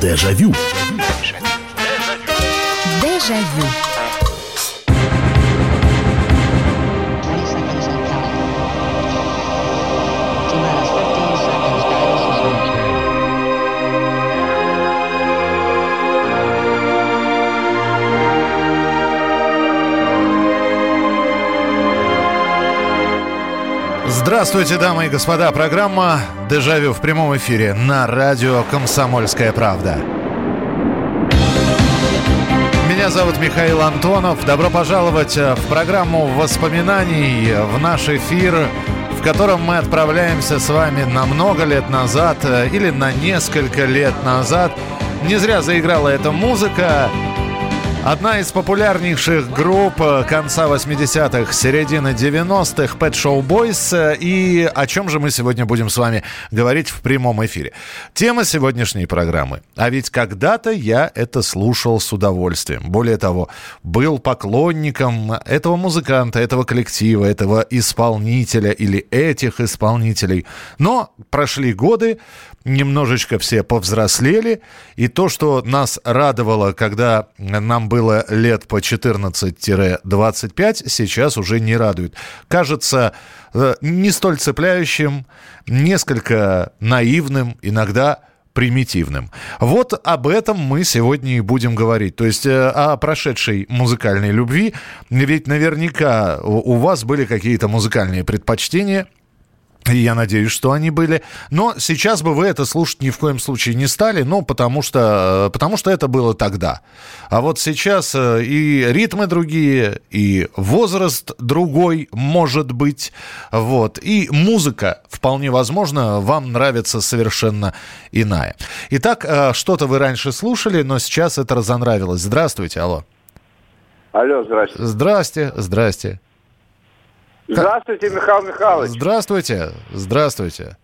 Дежавю. Дежавю. Здравствуйте, дамы и господа. Программа «Дежавю» в прямом эфире на радио «Комсомольская правда». Меня зовут Михаил Антонов. Добро пожаловать э, в программу воспоминаний, в наш эфир, в котором мы отправляемся с вами на много лет назад э, или на несколько лет назад. Не зря заиграла эта музыка. Одна из популярнейших групп э, конца 80-х, середины 90-х, Pet Show Boys. И о чем же мы сегодня будем с вами говорить в прямом эфире? Тема сегодняшней программы. А ведь когда-то я это слушал с удовольствием. Более того, был поклонником этого музыканта, этого коллектива, этого исполнителя или этих исполнителей. Но прошли годы, немножечко все повзрослели, и то, что нас радовало, когда нам было лет по 14-25, сейчас уже не радует. Кажется э, не столь цепляющим, несколько наивным, иногда примитивным. Вот об этом мы сегодня и будем говорить. То есть э, о прошедшей музыкальной любви. Ведь наверняка у вас были какие-то музыкальные предпочтения – и я надеюсь, что они были. Но сейчас бы вы это слушать ни в коем случае не стали, ну, потому что, потому что это было тогда. А вот сейчас э, и ритмы другие, и возраст другой, может быть. Вот. И музыка, вполне возможно, вам нравится совершенно иная. Итак, э, что-то вы раньше слушали, но сейчас это разонравилось. Здравствуйте, алло. Алло, здрасте. Здрасте, здрасте. Здравствуйте, Михаил Михайлович. Здравствуйте, здравствуйте.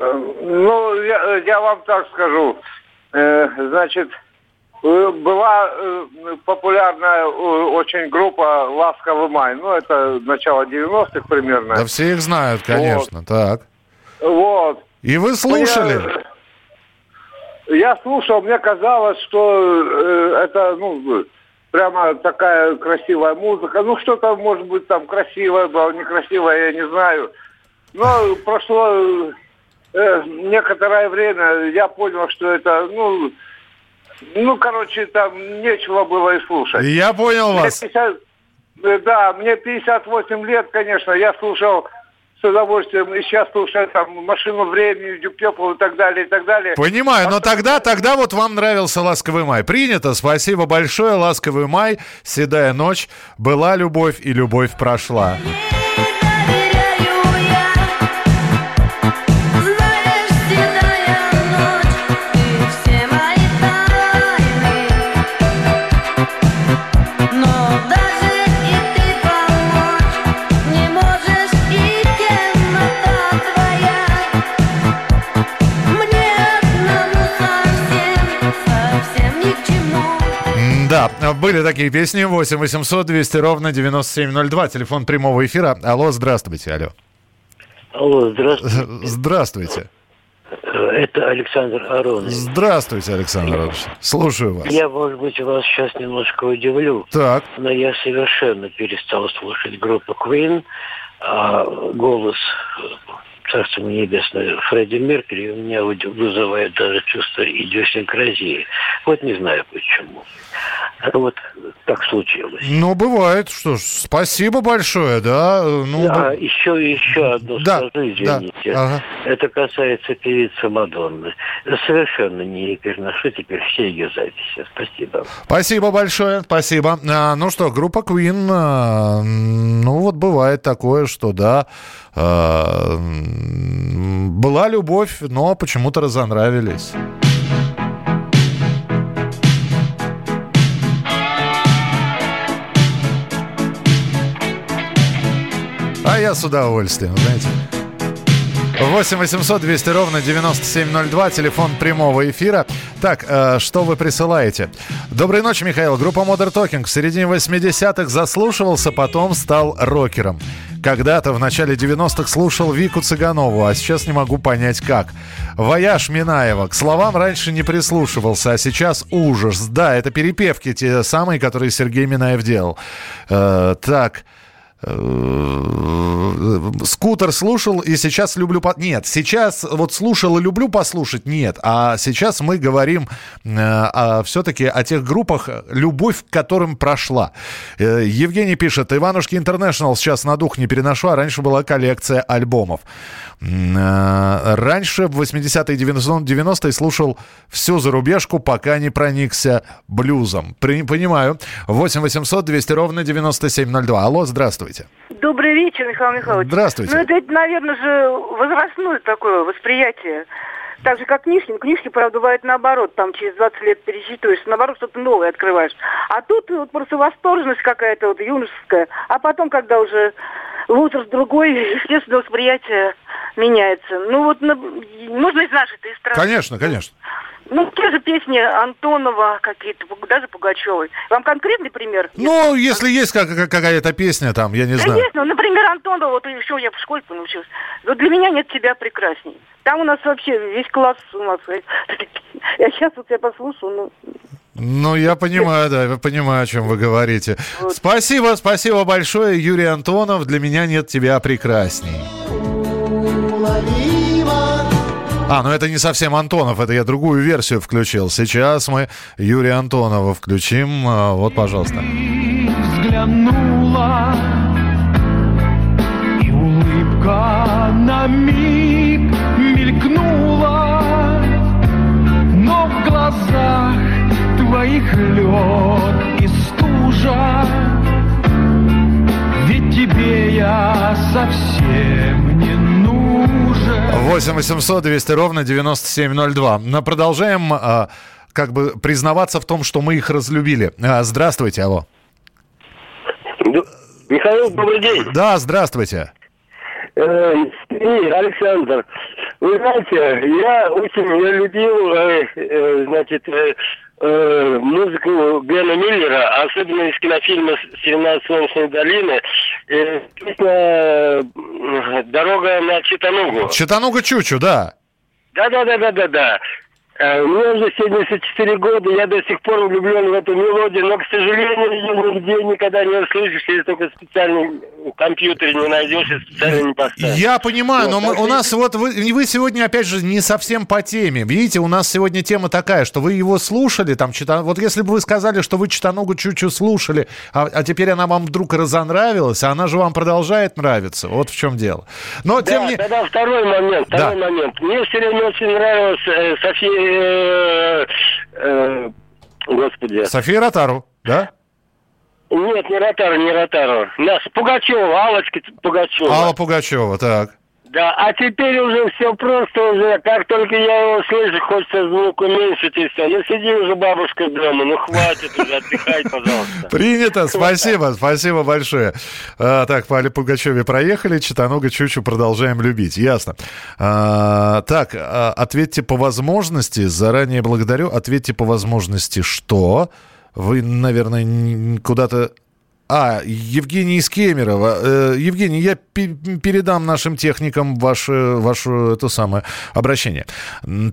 Э, ну, я, я вам так скажу. Э, значит, э, была популярная очень группа «Ласковый май». Ну, это начало 90-х примерно. Да все их знают, конечно, вот. так. Вот. И вы слушали? Я, я слушал, мне казалось, что это, ну, прямо такая красивая музыка. Ну, что-то, может быть, там красивое было, некрасивое, я не знаю. Но прошло э, некоторое время, я понял, что это, ну, ну, короче, там нечего было и слушать. Я понял мне вас. 50, э, да, мне 58 лет, конечно, я слушал с удовольствием. И сейчас слушаю там «Машину времени», «Дюптепл» и так далее, и так далее. Понимаю, но тогда, тогда вот вам нравился «Ласковый май». Принято, спасибо большое. «Ласковый май», «Седая ночь», «Была любовь» и «Любовь прошла». Да, были такие песни. 8 800 200 ровно 9702. Телефон прямого эфира. Алло, здравствуйте. Алло. Алло, здравствуйте. Здравствуйте. Это Александр Аронович. Здравствуйте, Александр Аронович. Слушаю вас. Я, может быть, вас сейчас немножко удивлю. Так. Но я совершенно перестал слушать группу Queen. А голос царство небесное, Фредди Меркьюри у меня вызывает даже чувство идиосинкразии. Вот не знаю почему. Вот так случилось. Ну, бывает. Что ж, спасибо большое, да. Ну, да, б... еще, еще одно да, скажу, извините. Да, ага. Это касается певицы Мадонны. Совершенно не переношу теперь все ее записи. Спасибо. Спасибо большое, спасибо. А, ну что, группа Queen, а, ну вот бывает такое, что да, а, была любовь, но почему-то разонравились. А я с удовольствием, знаете. 8 800 200 ровно 9702, телефон прямого эфира. Так, э, что вы присылаете? Доброй ночи, Михаил. Группа Modern Talking в середине 80-х заслушивался, потом стал рокером. Когда-то в начале 90-х слушал Вику Цыганову, а сейчас не могу понять как. Вояж Минаева. К словам раньше не прислушивался, а сейчас ужас. Да, это перепевки те самые, которые Сергей Минаев делал. Э, так. Э, скутер слушал и сейчас люблю... По... Нет, сейчас вот слушал и люблю послушать, нет. А сейчас мы говорим э, все-таки о тех группах, любовь к которым прошла. Э, Евгений пишет, Иванушки Интернешнл сейчас на дух не переношу, а раньше была коллекция альбомов. Э, раньше в 80-е и 90-е слушал всю зарубежку, пока не проникся блюзом. При... Понимаю. 8 800 200 ровно 9702. Алло, здравствуйте. Здравствуйте. Добрый вечер, Михаил Михайлович. Здравствуйте. Ну, это, наверное же, возрастное такое восприятие. Так же, как книжки. Книжки, правда, бывает наоборот. Там через 20 лет перечитываешь, наоборот, что-то новое открываешь. А тут вот просто восторженность какая-то вот юношеская. А потом, когда уже возраст другой, естественно, восприятие меняется. Ну вот, можно из нашей страны. Конечно, конечно. Ну, те же песни Антонова какие-то, даже Пугачевой. Вам конкретный пример? Ну, если есть какая-то песня там, я не знаю. Конечно, ну, например, Антонова, вот еще я в школе научилась. Вот для меня нет тебя прекрасней. Там у нас вообще весь класс у нас. Я сейчас вот я послушаю, ну... Ну, я понимаю, да, я понимаю, о чем вы говорите. Вот. Спасибо, спасибо большое, Юрий Антонов. Для меня нет тебя прекрасней. А, ну это не совсем Антонов, это я другую версию включил. Сейчас мы Юрия Антонова включим. А, вот, пожалуйста. Взглянула, и улыбка на миг мелькнула, но в глазах твоих лед и стужа. Ведь тебе я совсем не. 8 800 200 ровно 9702. Но продолжаем а, как бы признаваться в том, что мы их разлюбили. А, здравствуйте, алло. Михаил, добрый день. Да, здравствуйте. Э, Александр, вы знаете, я очень я любил, э, э, значит, э, э, музыку Глена Миллера, особенно из кинофильма «17 солнечной долины». Э, песня «Дорога на Читанугу». Читануга Чучу, да. Да-да-да-да-да-да. Э, мне уже 74 года, я до сих пор влюблен в эту мелодию, но, к сожалению, ее нигде никогда не услышишь, если только специальный компьютер не найдешь и специально не поставишь. Я понимаю, вот, но мы, у нас вот вы, вы сегодня, опять же, не совсем по теме. Видите, у нас сегодня тема такая, что вы его слушали, там, чита... вот если бы вы сказали, что вы Читаногу Чучу слушали, а, а теперь она вам вдруг разонравилась, а она же вам продолжает нравиться, вот в чем дело. Но, да, тем не... тогда второй момент, второй да. момент. Мне все время очень нравилась э, София Э, э, господи. София Ротару, да? Нет, не Ротару, не Ротару. Нас Пугачева, Аллочка Пугачева. Алла Пугачева, так. Да, а теперь уже все просто уже, как только я его слышу, хочется звук уменьшить и все. Ну сиди уже, бабушка, дома, ну хватит уже, отдыхай, пожалуйста. Принято, спасибо, спасибо большое. А, так, по Али Пугачеве проехали, Читануга Чучу продолжаем любить, ясно. А, так, а, ответьте по возможности, заранее благодарю, ответьте по возможности, что... Вы, наверное, куда-то а, Евгений из Кемерово. Э, Евгений, я передам нашим техникам ваше, ваше это самое обращение.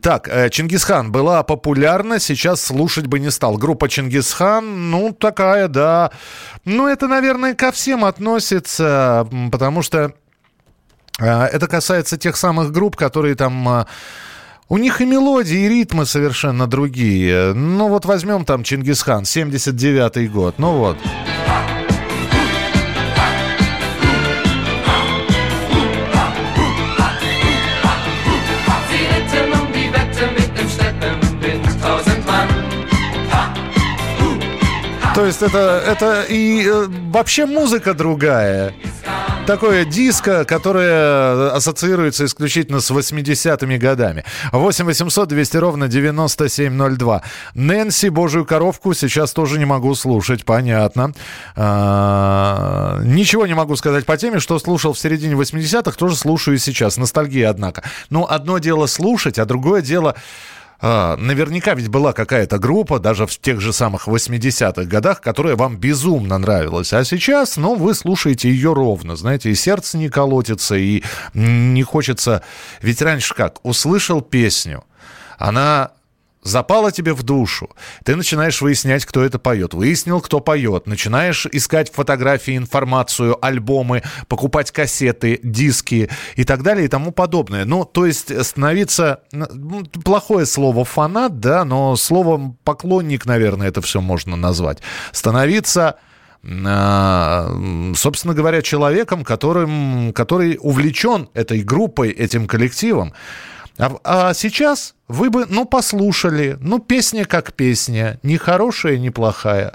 Так, э, Чингисхан была популярна, сейчас слушать бы не стал. Группа Чингисхан, ну, такая, да. Ну, это, наверное, ко всем относится, потому что э, это касается тех самых групп, которые там... У них и мелодии, и ритмы совершенно другие. Ну вот возьмем там Чингисхан, 79-й год. Ну вот. То есть это, это и э, вообще музыка другая. такое диско, которое ассоциируется исключительно с 80-ми годами. 8 800 200 ровно 9702. Нэнси, божью коровку, сейчас тоже не могу слушать, понятно. А, ничего не могу сказать по теме, что слушал в середине 80-х, тоже слушаю и сейчас. Ностальгия, однако. Ну, одно дело слушать, а другое дело наверняка ведь была какая-то группа, даже в тех же самых 80-х годах, которая вам безумно нравилась. А сейчас, ну, вы слушаете ее ровно, знаете, и сердце не колотится, и не хочется... Ведь раньше как? Услышал песню, она запало тебе в душу. Ты начинаешь выяснять, кто это поет. Выяснил, кто поет. Начинаешь искать фотографии, информацию, альбомы, покупать кассеты, диски и так далее и тому подобное. Ну, то есть становиться... Ну, плохое слово фанат, да, но словом поклонник, наверное, это все можно назвать. Становиться а, собственно говоря, человеком, которым, который увлечен этой группой, этим коллективом. А, а сейчас вы бы, ну, послушали, ну, песня как песня, не хорошая, не плохая.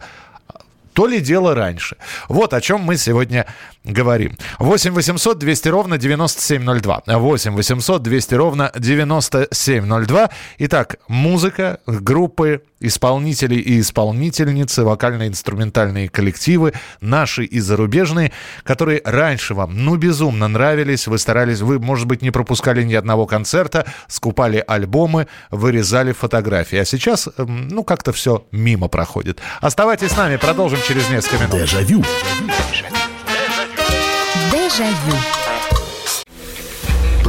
То ли дело раньше. Вот о чем мы сегодня говорим. 8 800 200 ровно 9702. 8 800 200 ровно 9702. Итак, музыка, группы, исполнители и исполнительницы, вокально-инструментальные коллективы, наши и зарубежные, которые раньше вам, ну, безумно нравились, вы старались, вы, может быть, не пропускали ни одного концерта, скупали альбомы, вырезали фотографии. А сейчас, эм, ну, как-то все мимо проходит. Оставайтесь с нами, продолжим через несколько минут. Дежавю. Дежавю.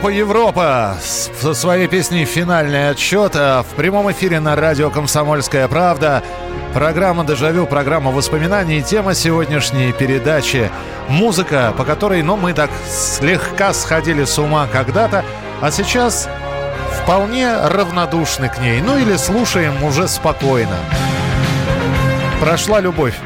Группа Европа со своей песней «Финальный отсчет» а в прямом эфире на радио «Комсомольская правда». Программа «Дежавю», программа воспоминаний. Тема сегодняшней передачи – музыка, по которой, ну, мы так слегка сходили с ума когда-то, а сейчас вполне равнодушны к ней. Ну или слушаем уже спокойно. Прошла любовь.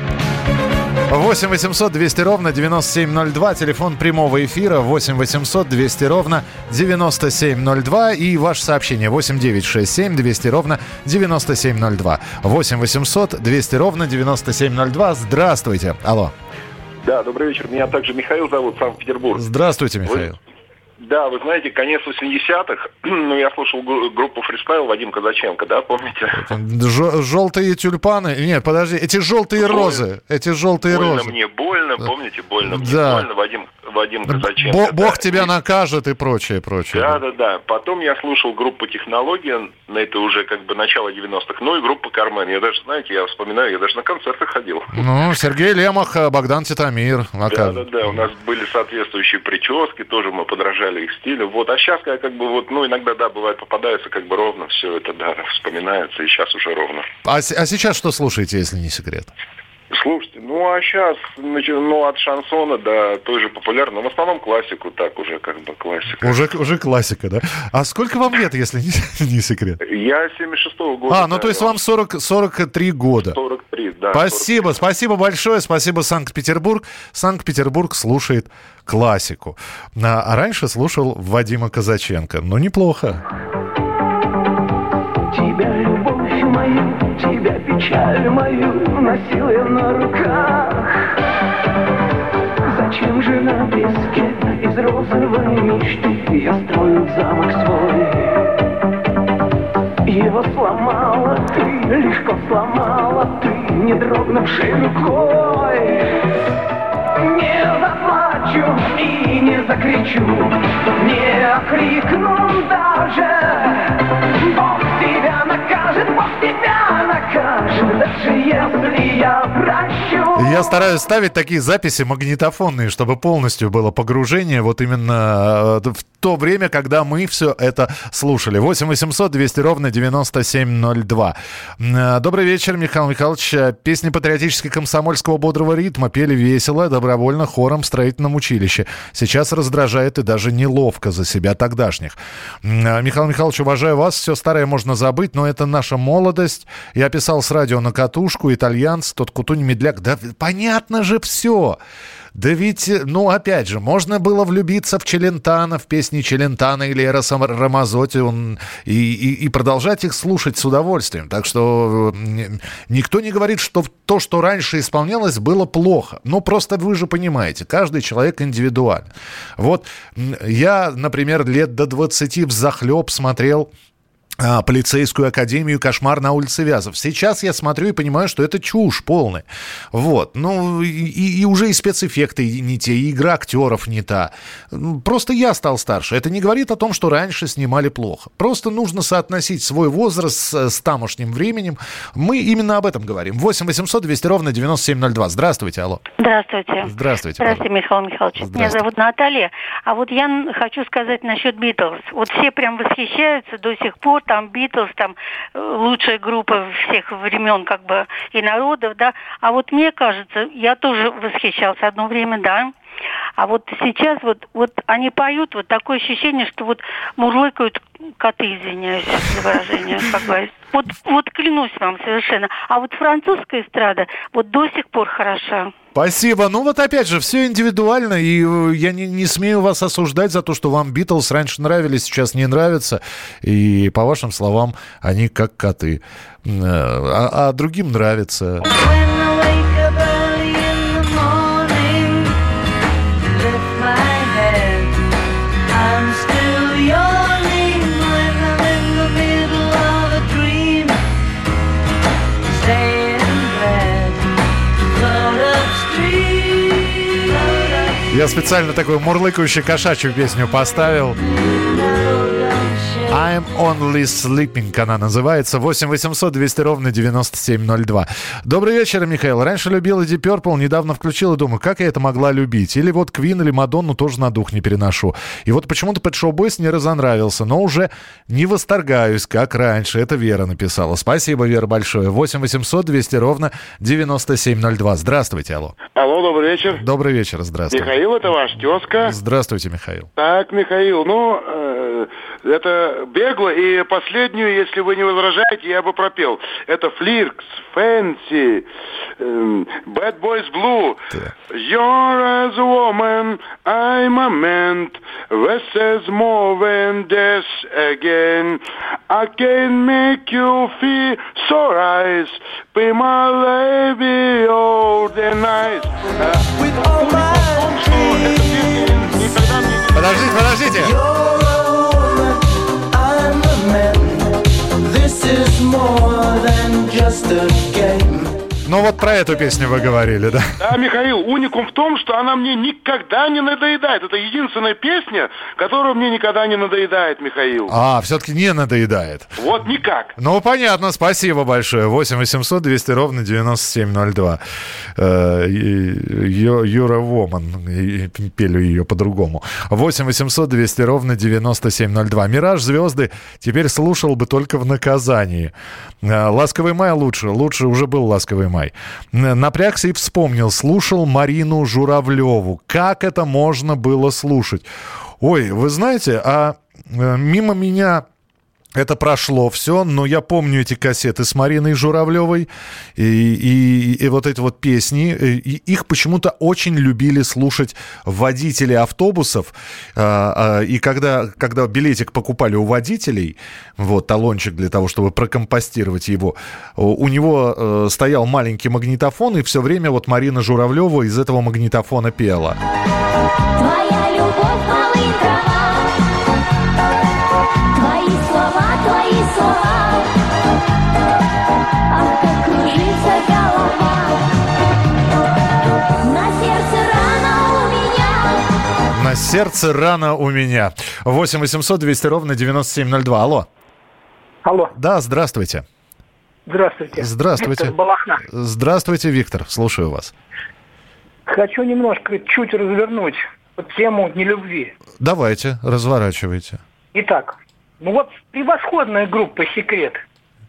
8 800 200 ровно 9702. Телефон прямого эфира 8 800 200 ровно 9702. И ваше сообщение 8 967 200 ровно 9702. 8 800 200 ровно 9702. Здравствуйте. Алло. Да, добрый вечер. Меня также Михаил зовут, Санкт-Петербург. Здравствуйте, Михаил. Да, вы знаете, конец 80-х, ну, я слушал гру- группу «Фристайл» Вадим Казаченко, да, помните? Жо- желтые тюльпаны. Нет, подожди, эти желтые Больно. розы. Эти желтые больно розы. мне, больно, помните, больно мне, Да. больно, Вадим, Вадим Казаченко. Бо- да. Бог тебя накажет и прочее, прочее. Да, да, да. Потом я слушал группу «Технология», на это уже как бы начало 90-х, ну и группа «Кармен». Я даже, знаете, я вспоминаю, я даже на концертах ходил. Ну, Сергей Лемах, а, Богдан Титамир. Да, да, да, у нас были соответствующие прически, тоже мы подражали их стилю. Вот, а сейчас как, как бы вот, ну, иногда, да, бывает, попадается как бы ровно все это, да, вспоминается, и сейчас уже ровно. А, а сейчас что слушаете, если не секрет? Слушайте, ну а сейчас, ну от шансона до той же популярной, но в основном классику так уже, как бы классика. Уже, уже классика, да? А сколько вам лет, если не, не секрет? Я 76-го года. А, ну то есть вам 40, 43 года. 43, да. Спасибо, 43. спасибо большое, спасибо Санкт-Петербург. Санкт-Петербург слушает классику. А, а раньше слушал Вадима Казаченко. Ну, неплохо. Тебя, любовь мою, тебя, печаль мою, носил я на руках. Зачем же на песке из розовой мечты я строил замок свой? Его сломала ты, легко сломала ты, не дрогнувшей рукой. Не заплачу и не закричу, не окрикну даже. Бог тебя накажет, Бог тебя накажет, я. Я стараюсь ставить такие записи магнитофонные, чтобы полностью было погружение вот именно э, в то время, когда мы все это слушали. 8 800 200 ровно 9702. Э, добрый вечер, Михаил Михайлович. Песни патриотические комсомольского бодрого ритма пели весело, добровольно хором в строительном училище. Сейчас раздражает и даже неловко за себя тогдашних. Михаил Михайлович, уважаю вас. Все старое можно забыть, но это наша молодость. Я писал с радио на катушку, итальянц, тот кутунь медляк. Да понятно же все. Да ведь, ну, опять же, можно было влюбиться в Челентана, в песни Челентана или Эроса Рамазотти он, и, и, и продолжать их слушать с удовольствием. Так что никто не говорит, что то, что раньше исполнялось, было плохо. Но просто вы же понимаете, каждый человек индивидуален. Вот я, например, лет до 20 в захлеб смотрел полицейскую академию «Кошмар на улице Вязов». Сейчас я смотрю и понимаю, что это чушь полная. Вот. Ну, и, и уже и спецэффекты не те, и игра актеров не та. Просто я стал старше. Это не говорит о том, что раньше снимали плохо. Просто нужно соотносить свой возраст с, с тамошним временем. Мы именно об этом говорим. 8 800 200 ровно 9702. Здравствуйте, алло. Здравствуйте. Здравствуйте. Здравствуйте, Михаил Михайлович. Меня зовут Наталья. А вот я хочу сказать насчет Битлз. Вот все прям восхищаются до сих пор там Битлз, там э, лучшая группа всех времен как бы и народов, да. А вот мне кажется, я тоже восхищался одно время, да. А вот сейчас вот, вот они поют, вот такое ощущение, что вот мурлыкают коты, извиняюсь за выражение, как бы. Вот, вот клянусь вам совершенно. А вот французская эстрада вот до сих пор хороша. Спасибо. Ну вот опять же, все индивидуально, и э, я не, не смею вас осуждать за то, что вам Битлз раньше нравились, сейчас не нравятся. И по вашим словам, они как коты. Э, а, а другим нравится. Я специально такую мурлыкающую кошачью песню поставил. I'm Only Sleeping она называется. 8 800 200 ровно 9702. Добрый вечер, Михаил. Раньше любил Эдди Перпл, недавно включил и думаю, как я это могла любить? Или вот Квин или Мадонну тоже на дух не переношу. И вот почему-то Pet Show Boys не разонравился, но уже не восторгаюсь, как раньше. Это Вера написала. Спасибо, Вера, большое. 8 800 200 ровно 9702. Здравствуйте, алло. Алло, добрый вечер. Добрый вечер, здравствуйте. Михаил, это ваш тезка. Здравствуйте, Михаил. Так, Михаил, ну, э, это бегло, и последнюю, если вы не возражаете, я бы пропел. Это Флиркс, Фэнси, Bad Boys Blue. You're as a woman, I'm a man. This is more than this again. I can make you feel so right. Be my lady all the night. With all my Подождите, подождите. The. Ну вот про эту песню вы говорили, да? Да, Михаил, уникум в том, что она мне никогда не надоедает. Это единственная песня, которая мне никогда не надоедает, Михаил. А, все-таки не надоедает. Вот никак. Ну, понятно, спасибо большое. 8 800 200 ровно 9702. Э, Юра Воман, пели ее по-другому. 8 800 200 ровно 9702. «Мираж звезды» теперь слушал бы только в наказании. Э, «Ласковый май» лучше. Лучше уже был «Ласковый май». Май. Напрягся и вспомнил, слушал Марину Журавлеву. Как это можно было слушать? Ой, вы знаете, а э, мимо меня это прошло все, но я помню эти кассеты с Мариной Журавлевой и, и- и вот эти вот песни. И их почему-то очень любили слушать водители автобусов. А, а, И когда, когда билетик покупали у водителей, вот талончик для того, чтобы прокомпостировать его, у у него э, стоял маленький магнитофон, и все время вот Марина Журавлева из этого магнитофона пела. Твоя любовь, малый трава, на сердце рана у меня. На сердце рана у меня. 8 800 200 ровно 9702. Алло. Алло. Да, здравствуйте. Здравствуйте. Здравствуйте. Виктор Балахна. Здравствуйте, Виктор. Слушаю вас. Хочу немножко чуть развернуть тему нелюбви. Давайте, разворачивайте. Итак, ну вот превосходная группа «Секрет».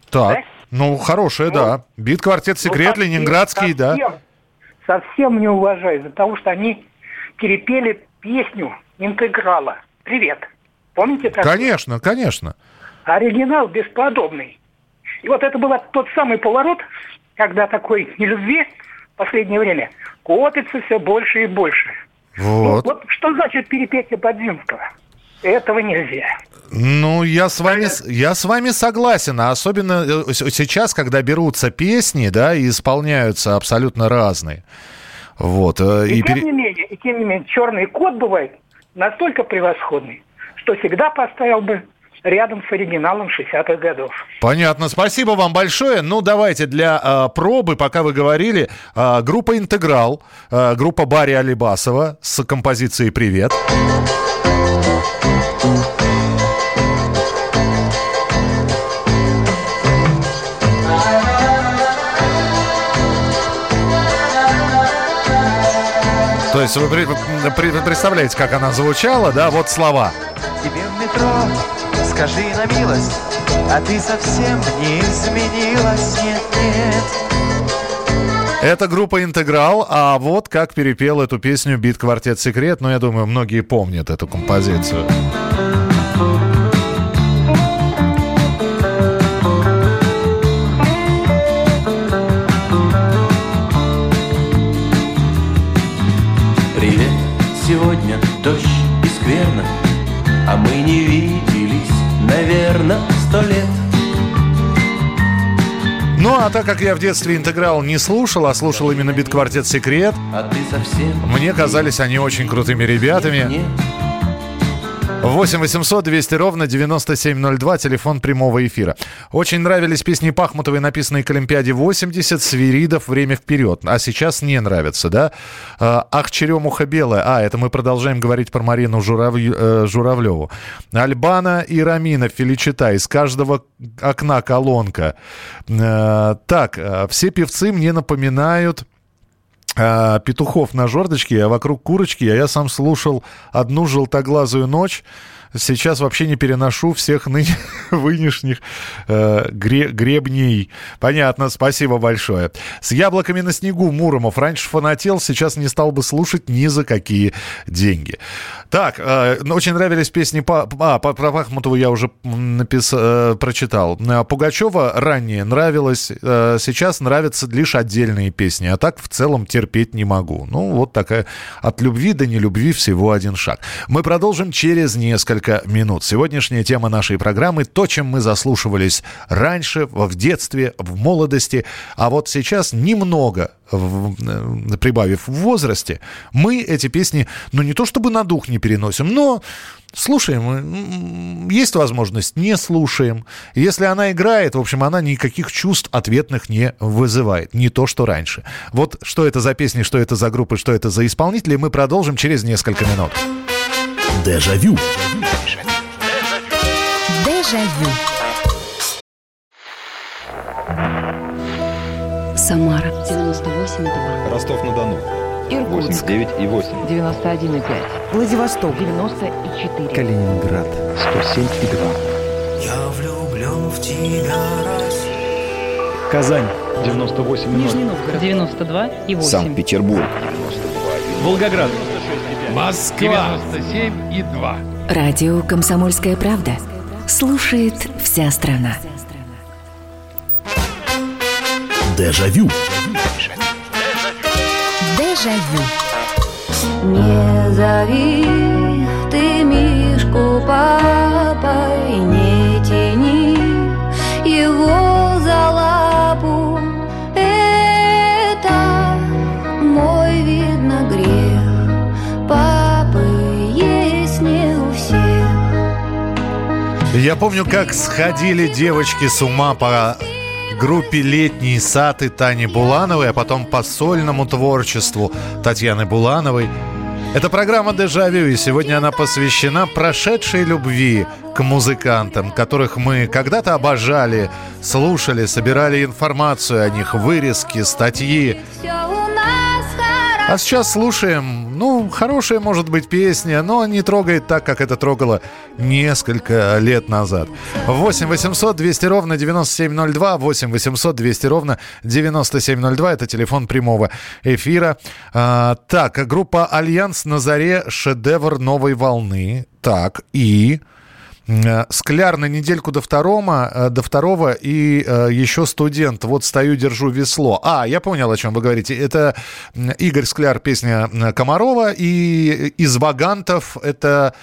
Так, Да? ну, хорошая, да. Бит, квартет, секрет, Ну, совсем- ленинградский, да. совсем, Совсем не уважаю, из-за того, что они перепели песню «Интеграла». Привет. Помните такое? Конечно, конечно. Оригинал бесподобный. И вот это был тот самый поворот, когда такой нелюбви в последнее время копится все больше и больше. Вот. Ну, вот что значит перепетие Подзинского? Этого нельзя. Ну, я с вами, с- я с вами согласен, а особенно э, сейчас, когда берутся песни, да, и исполняются абсолютно разные. Вот. э, И, и тем пере- не менее, и тем не менее, черный кот бывает настолько превосходный, что всегда поставил бы рядом с оригиналом 60-х годов. Понятно, спасибо вам большое. Ну, давайте для э, пробы, пока вы говорили, э, группа «Интеграл», э, группа Барри Алибасова с композицией «Привет». То есть вы при- при- представляете, как она звучала, да? Вот слова. Тебе в метро скажи на милость, а ты совсем не изменилась, нет, нет. Это группа «Интеграл», а вот как перепел эту песню «Бит Квартет Секрет». Ну, я думаю, многие помнят эту композицию. А мы не виделись, наверное, сто лет. Ну, а так как я в детстве «Интеграл» не слушал, а слушал именно «Бит Квартет Секрет», А ты совсем мне казались они очень крутыми ребятами. 8 800 200 ровно 9702, телефон прямого эфира. Очень нравились песни Пахмутовой, написанные к Олимпиаде 80, Свиридов «Время вперед». А сейчас не нравятся, да? А, Ах, черемуха белая. А, это мы продолжаем говорить про Марину Журавль- э, Журавлеву. Альбана и Рамина Феличита. Из каждого окна колонка. Э, Так, э, все певцы мне напоминают петухов на жердочке, а вокруг курочки, а я сам слушал одну желтоглазую ночь. Сейчас вообще не переношу всех ныне нынешних э, гре- гребней. Понятно, спасибо большое. С яблоками на снегу Муромов. Раньше фанател, сейчас не стал бы слушать ни за какие деньги. Так, э, ну, очень нравились песни... Па- а, по- про Пахмутову я уже напис... э, прочитал. А Пугачева ранее нравилось, э, сейчас нравятся лишь отдельные песни, а так в целом терпеть не могу. Ну, вот такая от любви до нелюбви всего один шаг. Мы продолжим через несколько минут. Сегодняшняя тема нашей программы – то, чем мы заслушивались раньше, в детстве, в молодости, а вот сейчас немного э, прибавив в возрасте, мы эти песни, ну не то чтобы на дух не переносим, но слушаем, есть возможность, не слушаем. Если она играет, в общем, она никаких чувств ответных не вызывает, не то, что раньше. Вот что это за песни, что это за группы, что это за исполнители, мы продолжим через несколько минут. Дежавю. Дежавю. Самара 98,2. Ростов-на-Дону. Иркутск 89,8. 91,5. Владивосток 94. Калининград. 107,2. Я влюблен в тебя, Россия. Казань 98 Нижний Новгород 92 и 8. Санкт-Петербург. Волгоград. Москва 97 и 2. Радио «Комсомольская правда». Слушает вся страна. Дежавю. Дежавю. Не зови ты Мишку папой, Я помню, как сходили девочки с ума по группе «Летний сад» и Тани Булановой, а потом по сольному творчеству Татьяны Булановой. Это программа «Дежавю», и сегодня она посвящена прошедшей любви к музыкантам, которых мы когда-то обожали, слушали, собирали информацию о них, вырезки, статьи. А сейчас слушаем, ну, хорошая может быть песня, но не трогает так, как это трогало несколько лет назад. 8 800 200 ровно 9702, 8 800 200 ровно 9702, это телефон прямого эфира. А, так, группа «Альянс» на заре шедевр новой волны. Так, и... Э, Скляр на недельку до второго, э, до второго и э, еще студент. Вот стою, держу весло. А, я понял, о чем вы говорите. Это Игорь Скляр, песня Комарова. И из Вагантов это...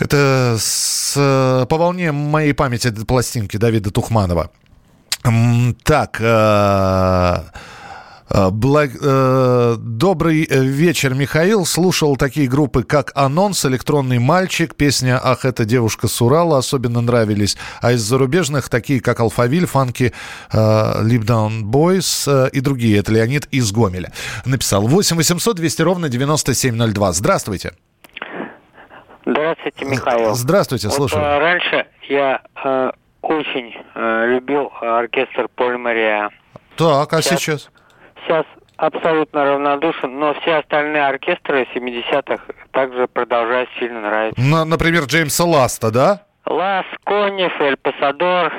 Это с, по волне моей памяти пластинки Давида Тухманова. Так, э, благ- э, Добрый э, вечер, Михаил. Слушал такие группы, как «Анонс», «Электронный мальчик», песня «Ах, это девушка с Урала» особенно нравились. А из зарубежных такие, как «Алфавиль», «Фанки», э, «Lip Down Boys» э, и другие. Это Леонид из Гомеля. Написал 8 800 200 ровно 9702. Здравствуйте. Здравствуйте, Михаил. Здравствуйте, Вот, слушаю. э, раньше я э, очень э, любил оркестр Поль Мария. Так, а сейчас? Сейчас абсолютно равнодушен, но все остальные оркестры 70-х также продолжают сильно нравиться. На- например, Джеймса Ласта, да? Лас, Конев, Эль Пасадор.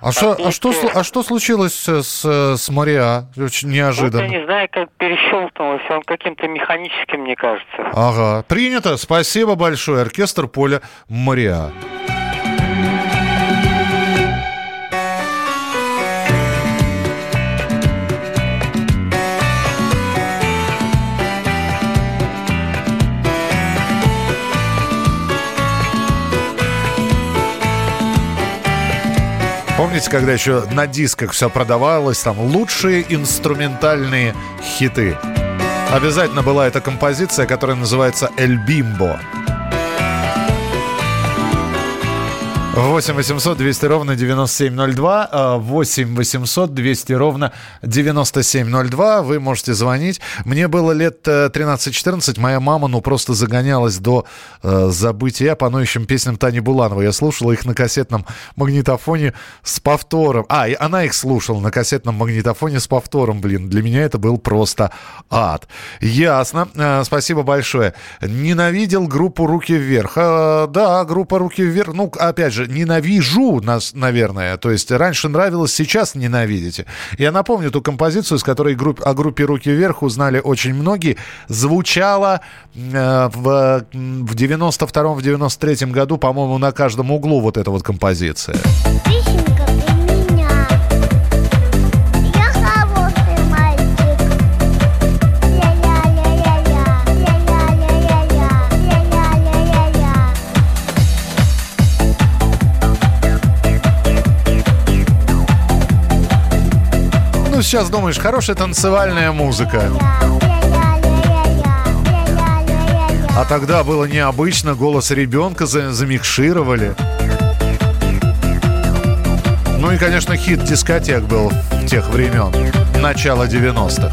А что, а, что, а что случилось э, с, э, с Мариа? Очень Вот я неожиданно. не знаю, как перещелкнулось, он каким-то механическим, мне кажется. Ага, принято. Спасибо большое. Оркестр Поля Мариа. Помните, когда еще на дисках все продавалось, там лучшие инструментальные хиты? Обязательно была эта композиция, которая называется «Эль Бимбо». 8 800 200 ровно 9702, а, 8 800 200 ровно 9702. Вы можете звонить. Мне было лет э, 13-14. Моя мама, ну, просто загонялась до э, забытия по ноющим песням Тани Булановой. Я слушала их на кассетном магнитофоне с повтором. А, и она их слушала на кассетном магнитофоне с повтором, блин. Для меня это был просто ад. Ясно. Э, Спасибо большое. Ненавидел группу «Руки вверх». Э, Да, группа «Руки вверх». Ну, опять же, ненавижу нас, наверное. То есть раньше нравилось, сейчас ненавидите. Я напомню ту композицию, с которой групп, о группе «Руки вверх» узнали очень многие. Звучала э, в, в 92-м, в 93-м году, по-моему, на каждом углу вот эта вот композиция. Вишенка сейчас думаешь, хорошая танцевальная музыка. А тогда было необычно, голос ребенка за- замикшировали. Ну и, конечно, хит дискотек был в тех времен, начало 90-х.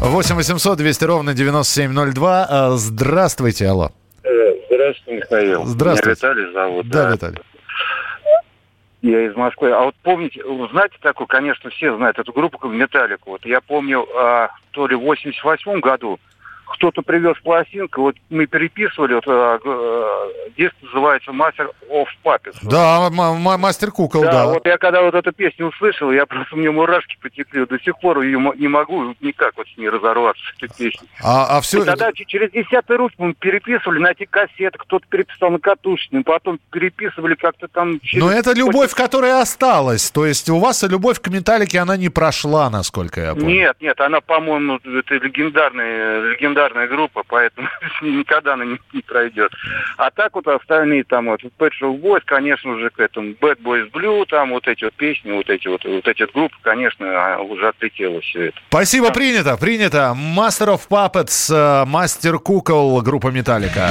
8 800 200 ровно 9702. А, Здравствуйте, алло. Э, Здравствуйте, Михаил. Здравствуйте. Меня Виталий зовут. Да, Виталий. Я из Москвы. А вот помните, вы знаете такую, конечно, все знают эту группу Металлику. Вот я помню, а, то ли в 88 году кто-то привез пластинку, вот мы переписывали, вот, э, э, диск называется «Мастер of Puppets». Да, мастер кукол, Да, да. вот я когда вот эту песню услышал, я просто, мне мурашки потекли, до сих пор ее не могу никак вот с ней разорваться, этой песней. А, а все... И тогда через десятый руки мы переписывали на эти кассеты, кто-то переписал на катушечные, потом переписывали как-то там... через- Но это любовь, которая осталась. То есть у вас любовь к металлике, она не прошла, насколько я понял. Нет, нет, она, по-моему, это легендарная, легендарная группа, поэтому никогда она не, не пройдет. А так вот остальные там вот Pet Shop Boys, конечно, уже к этому Bad Boys Blue, там вот эти вот песни, вот эти вот, вот эти вот группы, конечно, а, уже отлетело все это. Спасибо, принято, принято. Master of Puppets, э, мастер кукол, группа Металлика.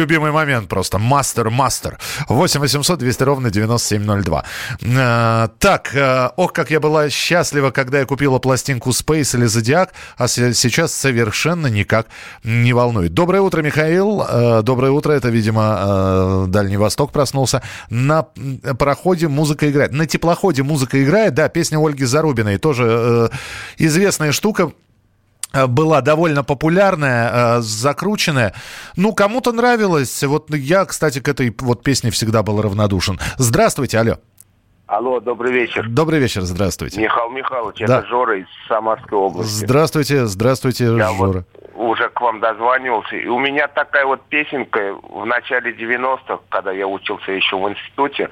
Любимый момент просто. Мастер, мастер. 8 800 200 ровно 9702. Э, Так, э, ох, как я была счастлива, когда я купила пластинку Space или Зодиак, а се- сейчас совершенно никак не волнует. Доброе утро, Михаил. Э, Доброе утро. Это, видимо, э, Дальний Восток проснулся. На пароходе музыка играет. На теплоходе музыка играет. Да, песня Ольги Зарубиной. Тоже э, известная штука была довольно популярная, э, закрученная. Ну, кому-то нравилось. Вот я, кстати, к этой вот песне всегда был равнодушен. Здравствуйте, алло. Алло, добрый вечер. Добрый вечер, здравствуйте. Михаил Михайлович, Да. это Жора из Самарской области. Здравствуйте, здравствуйте, Я Жора. Уже к вам дозванивался. И у меня такая вот песенка в начале 90-х, когда я учился еще в институте.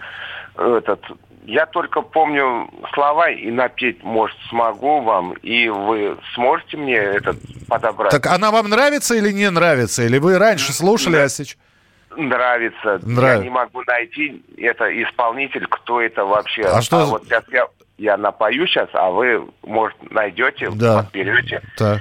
Этот, я только помню слова и напеть, может, смогу вам. И вы сможете мне этот подобрать? Так она вам нравится или не нравится? Или вы раньше слушали, а сейчас... Нравится. Нравится. Я не могу найти это исполнитель, кто это вообще. А что за- вот сейчас я, я напою сейчас, а вы, может, найдете, Да. подберете. Так.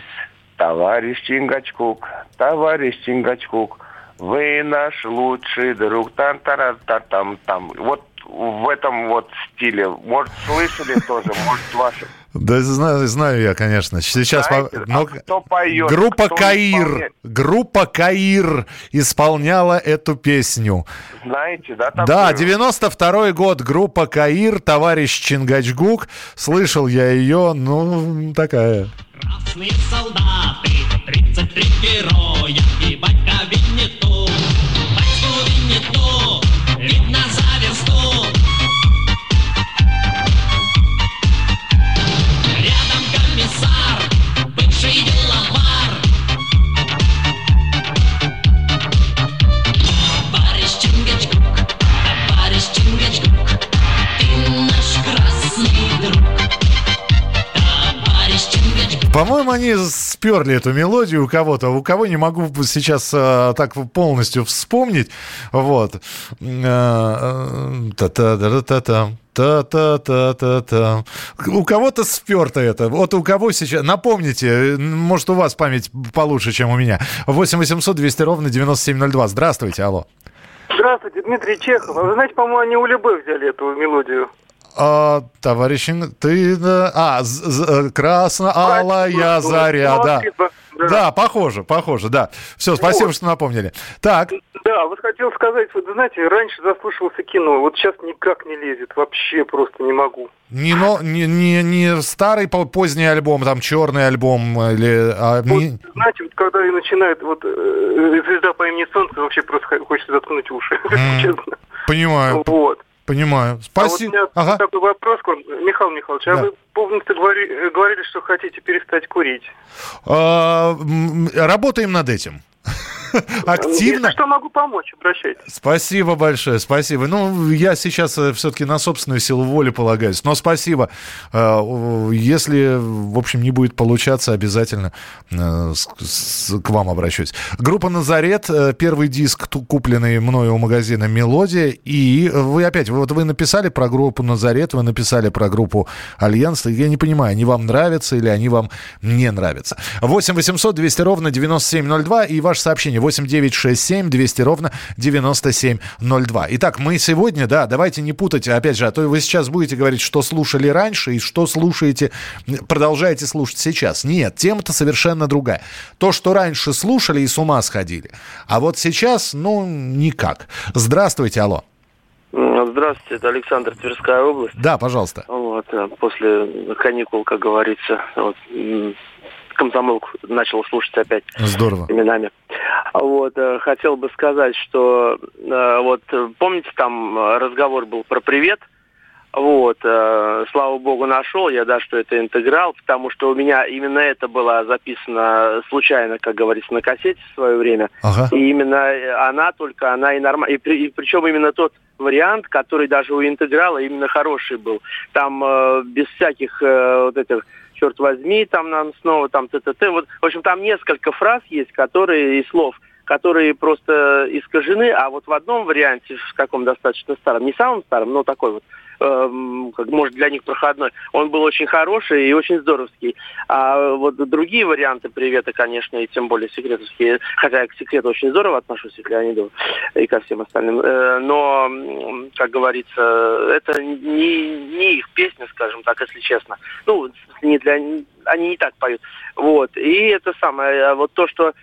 Товарищ Чингачкук, товарищ Чингачкук, вы наш лучший друг. Там, там, там, там, там. Вот в этом вот стиле. Может, слышали тоже, может, ваши. Да, знаю, знаю я, конечно. Сейчас... Знаете, по- а но- кто поет? Группа кто Каир. исполняет? Группа Каир исполняла эту песню. Знаете, да? Да, такую? 92 год, группа Каир, товарищ Чингачгук. Слышал я ее, ну, такая. Красные солдаты, 33 героя и батька Винниту. Батьку Винниту По-моему, они сперли эту мелодию у кого-то. У кого не могу сейчас э, так полностью вспомнить. Вот. Э, э, Та-та-та-та-та. Та-та-та-та-та. У кого-то сперто это. Вот у кого сейчас... Напомните, может, у вас память получше, чем у меня. 8 800 200 ровно 9702. Здравствуйте, алло. Здравствуйте, Дмитрий Чехов. Вы знаете, по-моему, они у Любэ взяли эту мелодию. А, товарищ, ты... да, А, э, красно-алая заря, да. Спасибо. Да, похоже, похоже, да. Все, спасибо, что напомнили. Так, Да, вот хотел сказать, вот знаете, раньше заслушивался кино, вот сейчас никак не лезет, вообще просто не могу. не, но, не, не, не старый по- поздний альбом, там черный альбом, или... а, не- Знаете, вот когда и начинает вот э, звезда по имени Солнце, вообще просто хочется заткнуть уши, честно. Понимаю, Вот. Понимаю. А вот у Спасибо. меня Ага. такой вопрос. Михаил Михайлович, а Да. вы, помните, говори- говорили, что хотите перестать курить? А, работаем над этим. Активно. Если что, могу помочь, обращайтесь. Спасибо большое, спасибо. Ну, я сейчас все-таки на собственную силу воли полагаюсь. Но спасибо. Э, Если, в общем, не будет получаться, обязательно э, к вам обращусь. Группа «Nazareth», э, первый диск, купленный мною у магазина «Мелодия». И вы опять, вот вы написали про группу «Nazareth», вы написали про группу «Альянс». Я не понимаю, они вам нравятся или они вам не нравятся. 8 800 200 ровно 9702 и ваше сообщение 8 9 6 7 200 ровно 9702. Итак, мы сегодня, да, давайте не путать, опять же, а то вы сейчас будете говорить, что слушали раньше и что слушаете, продолжаете слушать сейчас. Нет, тема-то совершенно другая. То, что раньше слушали и с ума сходили. А вот сейчас, ну, никак. Здравствуйте, алло. Здравствуйте, это Александр, Тверская область. Да, пожалуйста. Вот, э, после каникул, как говорится, вот, комсомолку начал слушать опять Здорово. именами. Вот, э, хотел бы сказать, что э, вот помните, там разговор был про привет. Вот, э, слава богу, нашел я, да, что это интеграл, потому что у меня именно это было записано случайно, как говорится, на кассете в свое время. Ага. И именно она только, она и нормально. И, при- и причем именно тот вариант, который даже у интеграла именно хороший был. Там э, без всяких э, вот этих черт возьми, там нам снова там т-т-т. Вот, в общем, там несколько фраз есть, которые и слов, которые просто искажены, а вот в одном варианте, в каком достаточно старом, не самом старом, но такой вот, как, может, для них проходной, он был очень хороший и очень здоровский. А вот другие варианты привета, конечно, и тем более секретовские, хотя я к секрету очень здорово отношусь, и к Леониду, и ко всем остальным, э, но, как говорится, это не, не их песня, скажем так, если честно. Ну, не для, они не так поют. Вот. И это самое, а вот то, что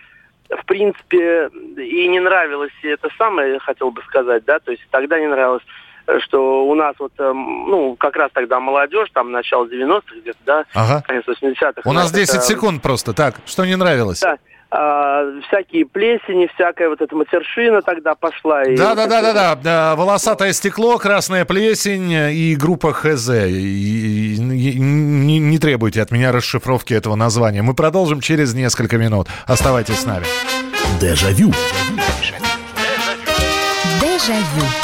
в принципе, и не нравилось, и это самое, хотел бы сказать, да, то есть тогда не нравилось, э, что у нас вот, эм, ну, как раз тогда молодежь, там, начало 90-х где-то, да, Ага. конец 80-х. У нас это, 10 секунд просто. Так, что не нравилось? Да, а, всякие плесени, всякая вот эта матершина тогда пошла. Да, да, да, это- да, да, да. Волосатое стекло, красная плесень и группа ХЗ. И- и- и- Не, не требуйте от меня расшифровки этого названия. Мы продолжим через несколько минут. Оставайтесь с нами. Дежавю. Дежавю. Челябинск,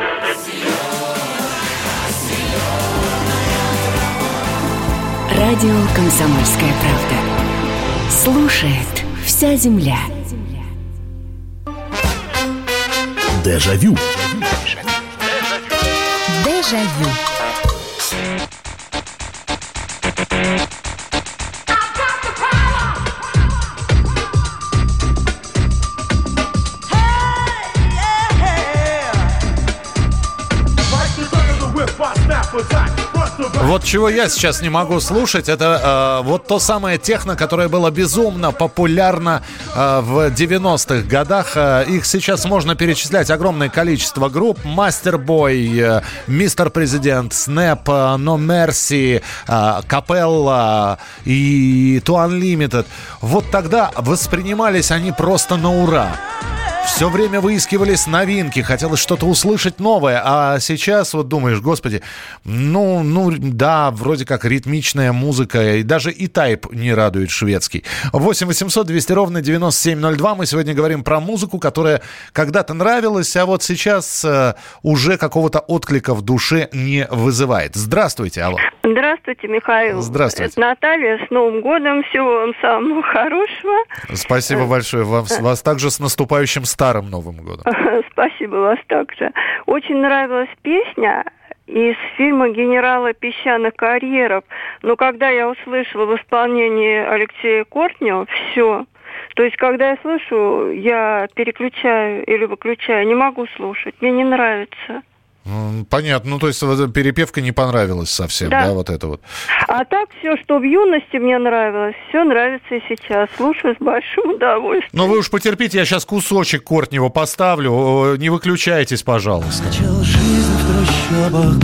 Радио «Комсомольская правда». Слушает вся земля. Дежавю. Дежавю. Вот чего я сейчас не могу слушать, это э, вот то самое техно, которое было безумно популярно э, в 90-х годах. Э, их сейчас можно перечислять огромное количество групп. Мастербой, э, Мистер Президент, Снэп, э, No Mercy, э, Капелла и To Unlimited. Вот тогда воспринимались они просто на ура. Все время выискивались новинки, хотелось что-то услышать новое, а сейчас вот думаешь, господи, ну, ну, да, вроде как ритмичная музыка, и даже и тайп не радует шведский. 8 800 200 ровно 9702, мы сегодня говорим про музыку, которая когда-то нравилась, а вот сейчас э, уже какого-то отклика в душе не вызывает. Здравствуйте, алло. Здравствуйте, Михаил. Здравствуйте. Это Наталья. С Новым годом. Всего вам самого хорошего. Спасибо большое, вам, вас также с наступающим старым Новым годом. Спасибо вас также. Очень нравилась песня из фильма «Генерала песчаных карьеров». Но когда я услышала в исполнении Алексея Кортнева, все. То есть, когда я слышу, я переключаю или выключаю. Не могу слушать. Мне не нравится. Понятно, ну то есть перепевка не понравилась совсем, да, Да. вот это вот. А так все, что в юности мне нравилось, все нравится и сейчас. Слушаю с большим удовольствием. Но вы уж потерпите, я сейчас кусочек Кортнева поставлю, не выключайтесь, пожалуйста. Жизнь в трущобах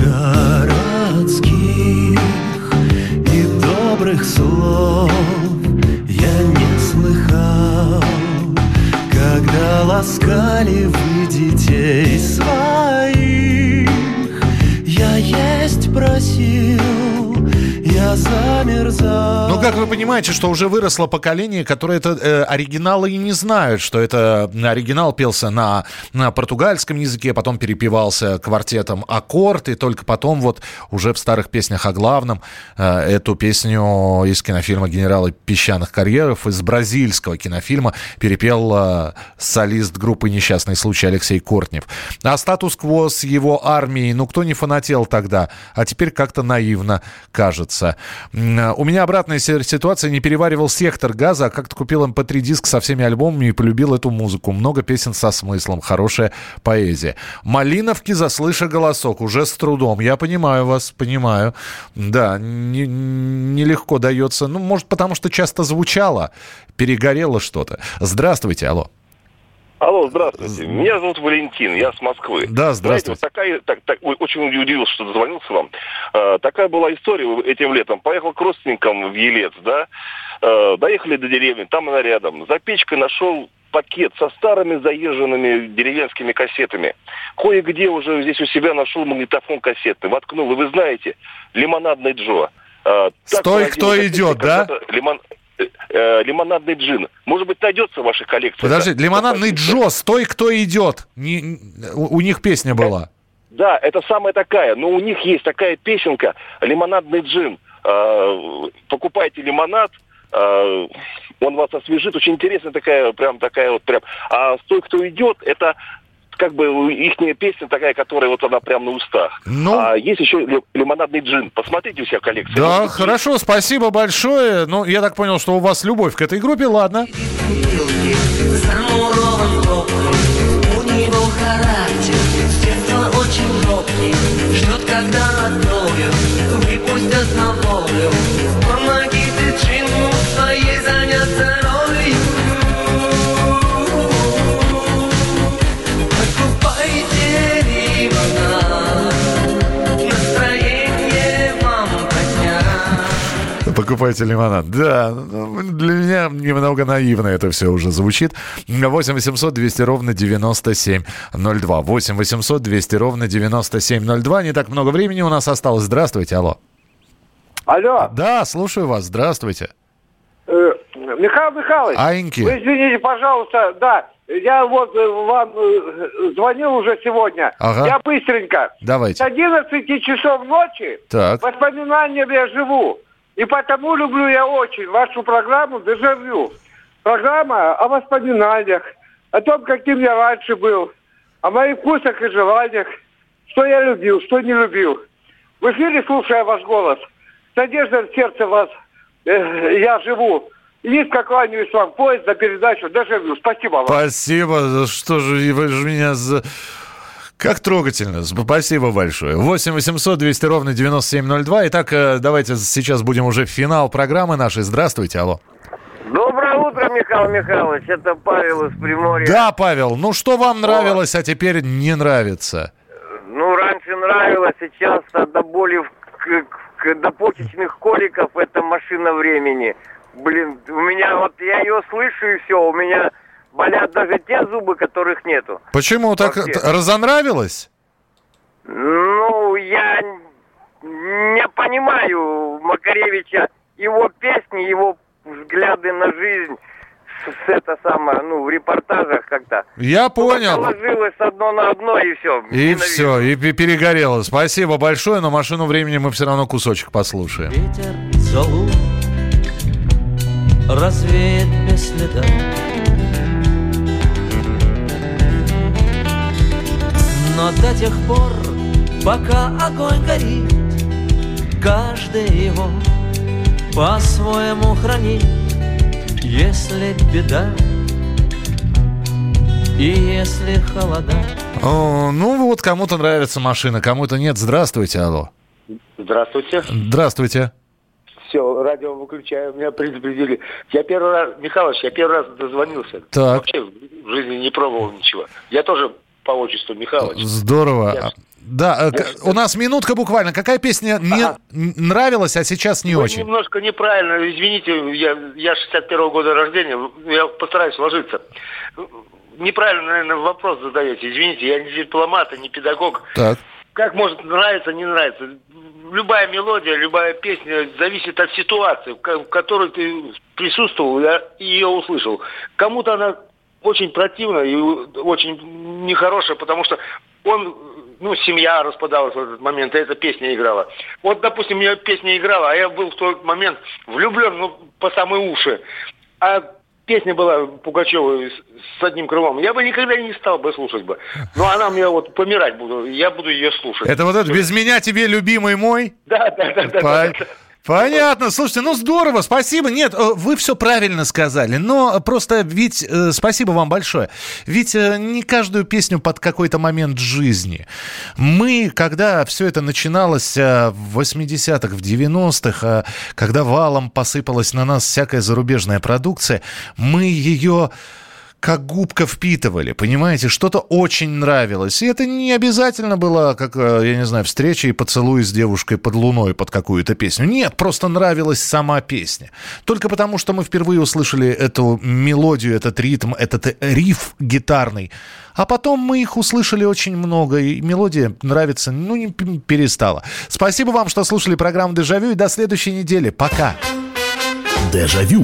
понимаете, что уже выросло поколение, которое это э, оригиналы и не знают, что это оригинал пелся на, на португальском языке, потом перепевался квартетом аккорд, и только потом вот уже в старых песнях о главном э, эту песню из кинофильма «Генералы песчаных карьеров» из бразильского кинофильма перепел э, солист группы «Несчастный случай» Алексей Кортнев. А статус-кво с его армией, ну, кто не фанател тогда, а теперь как-то наивно кажется. М, У меня обратная си- ситуация, не переваривал сектор газа, а как-то купил mp3-диск со всеми альбомами и полюбил эту музыку. Много песен со смыслом, хорошая поэзия. Малиновки, заслыша голосок, уже с трудом. Я понимаю вас, понимаю. Да, не- нелегко дается. Ну, может, потому что часто звучало, перегорело что-то. Здравствуйте, алло. Алло, здравствуйте. Меня зовут Валентин, я с Москвы. Да, Знаете, здравствуйте. вот такая, так, так, очень удивился, что дозвонился вам. Э, такая была история этим летом. Поехал к родственникам в Елец, да, Э, доехали до деревни, там она рядом. За печкой нашел пакет со старыми заезженными деревенскими кассетами. Кое-где уже здесь у себя нашел магнитофон кассетный. Воткнул, и вы знаете, лимонадный Джо. Э, Стой, кто идет, да? Лимон... э, лимонадный джин. Может быть, найдется в вашей коллекции? Подожди, да? лимонадный Джо, стой, кто идет. Не- у них песня была. Да, это самая такая. Но у них есть такая песенка «Лимонадный джин». Э, Покупайте лимонад, э, он вас освежит. Очень интересная такая, прям такая вот прям. А «Стой, кто идет» это как бы их песня такая, которая вот она прям на устах. Ну. А есть еще ли- лимонадный джин. Посмотрите у себя в коллекции. Да, Может хорошо, спасибо большое. Ну, я так понял, что у вас любовь к этой группе, ладно. Ждет, когда Выпустят на волю джину своей заняться Покупайте лимонад. Да, ну, для меня немного наивно это все уже звучит. 8 800 200 ровно 9702. 8 800 200 ровно 9702. Не так много времени у нас осталось. Здравствуйте, алло. Алло, Да, слушаю вас. Здравствуйте. э, Михаил Михайлович, Аиньки. вы извините, пожалуйста, да, я вот э, вам э, звонил уже сегодня. Ага. Я быстренько. Давайте. С 11 часов ночи Так. воспоминанием я живу. И потому люблю я очень вашу программу «Дежавю». Программа о воспоминаниях, о том, каким я раньше был, о моих вкусах и желаниях, что я любил, что не любил. В эфире, слушая ваш голос, с надеждой в сердце вас э, я живу. Низко кланяюсь вам поезд за передачу «Дежавю». Спасибо вам. Спасибо. Что же вы же меня за... Как трогательно. Спасибо большое. 8 800 200 ровно 9702. Итак, э, давайте сейчас будем уже в финал программы нашей. Здравствуйте, алло. Доброе утро, Михаил Михайлович. Это Павел из Приморья. Да, Павел, ну что вам нравилось, а теперь не нравится? Ну, раньше нравилось, сейчас до боли, в- до почечных коликов это машина времени. Блин, у меня вот, я ее слышу и все, у меня болят даже те зубы, которых нету. Почему так разонравилось? Ну, я не понимаю Макаревича, его песни, его взгляды на жизнь, с, это самое, ну, в репортажах как-то. Я понял. Положилось одно на одно и все. И все, и пе- перегорело. Спасибо большое, но машину времени мы все равно кусочек послушаем. Залу развеет без следа Но до тех пор, пока огонь горит Каждый его по-своему хранит Если беда и если холода О, ну вот кому-то нравится машина, кому-то нет. Здравствуйте, алло. Здравствуйте. Здравствуйте. Все, радио выключаю, меня предупредили. Я первый раз, Михалыч, я первый раз дозвонился. Так. Вообще в жизни не пробовал ничего. Я тоже по отчеству Михалыч. Здорово. Я- Да, э, у нас минутка буквально. Какая песня не нравилась, а сейчас не Вы очень? немножко неправильно, извините, я, я 61 года рождения, я постараюсь ложиться. Неправильно, наверное, вопрос задаете. Извините, я не дипломат, и не педагог. Так. как может нравиться, не нравится. Любая мелодия, любая песня зависит от ситуации, в ко- в которой ты присутствовал и ее услышал. Кому-то она очень противная и очень нехорошая, потому что он, ну, семья распадалась в этот момент, и эта песня играла. Вот, допустим, мне песня играла, а я был в тот момент влюблен, ну, по самые уши. А песня была Пугачева с, одним крылом. Я бы никогда не стал бы слушать бы. Но она мне вот помирать буду, я буду ее слушать. Это вот это «Без меня тебе, любимый мой»? Да, да, да, да. Да, да. Понятно, слушайте, ну здорово, спасибо. Нет, э, вы все правильно сказали, но просто ведь э, спасибо вам большое. Ведь э, не каждую песню под какой-то момент жизни. Мы, когда все это начиналось в 80-х, в 90-х, э, когда валом посыпалась на нас всякая зарубежная продукция, мы ее как губка впитывали, понимаете, что-то очень нравилось. И это не обязательно было, как, э, я не знаю, встреча и поцелуй с девушкой под луной под какую-то песню. Нет, просто нравилась сама песня. Только потому, что мы впервые услышали эту мелодию, этот ритм, этот риф гитарный. А потом мы их услышали очень много, и мелодия нравится, ну, не перестала. Спасибо вам, что слушали программу «Дежавю», и до следующей недели. Пока. Дежавю.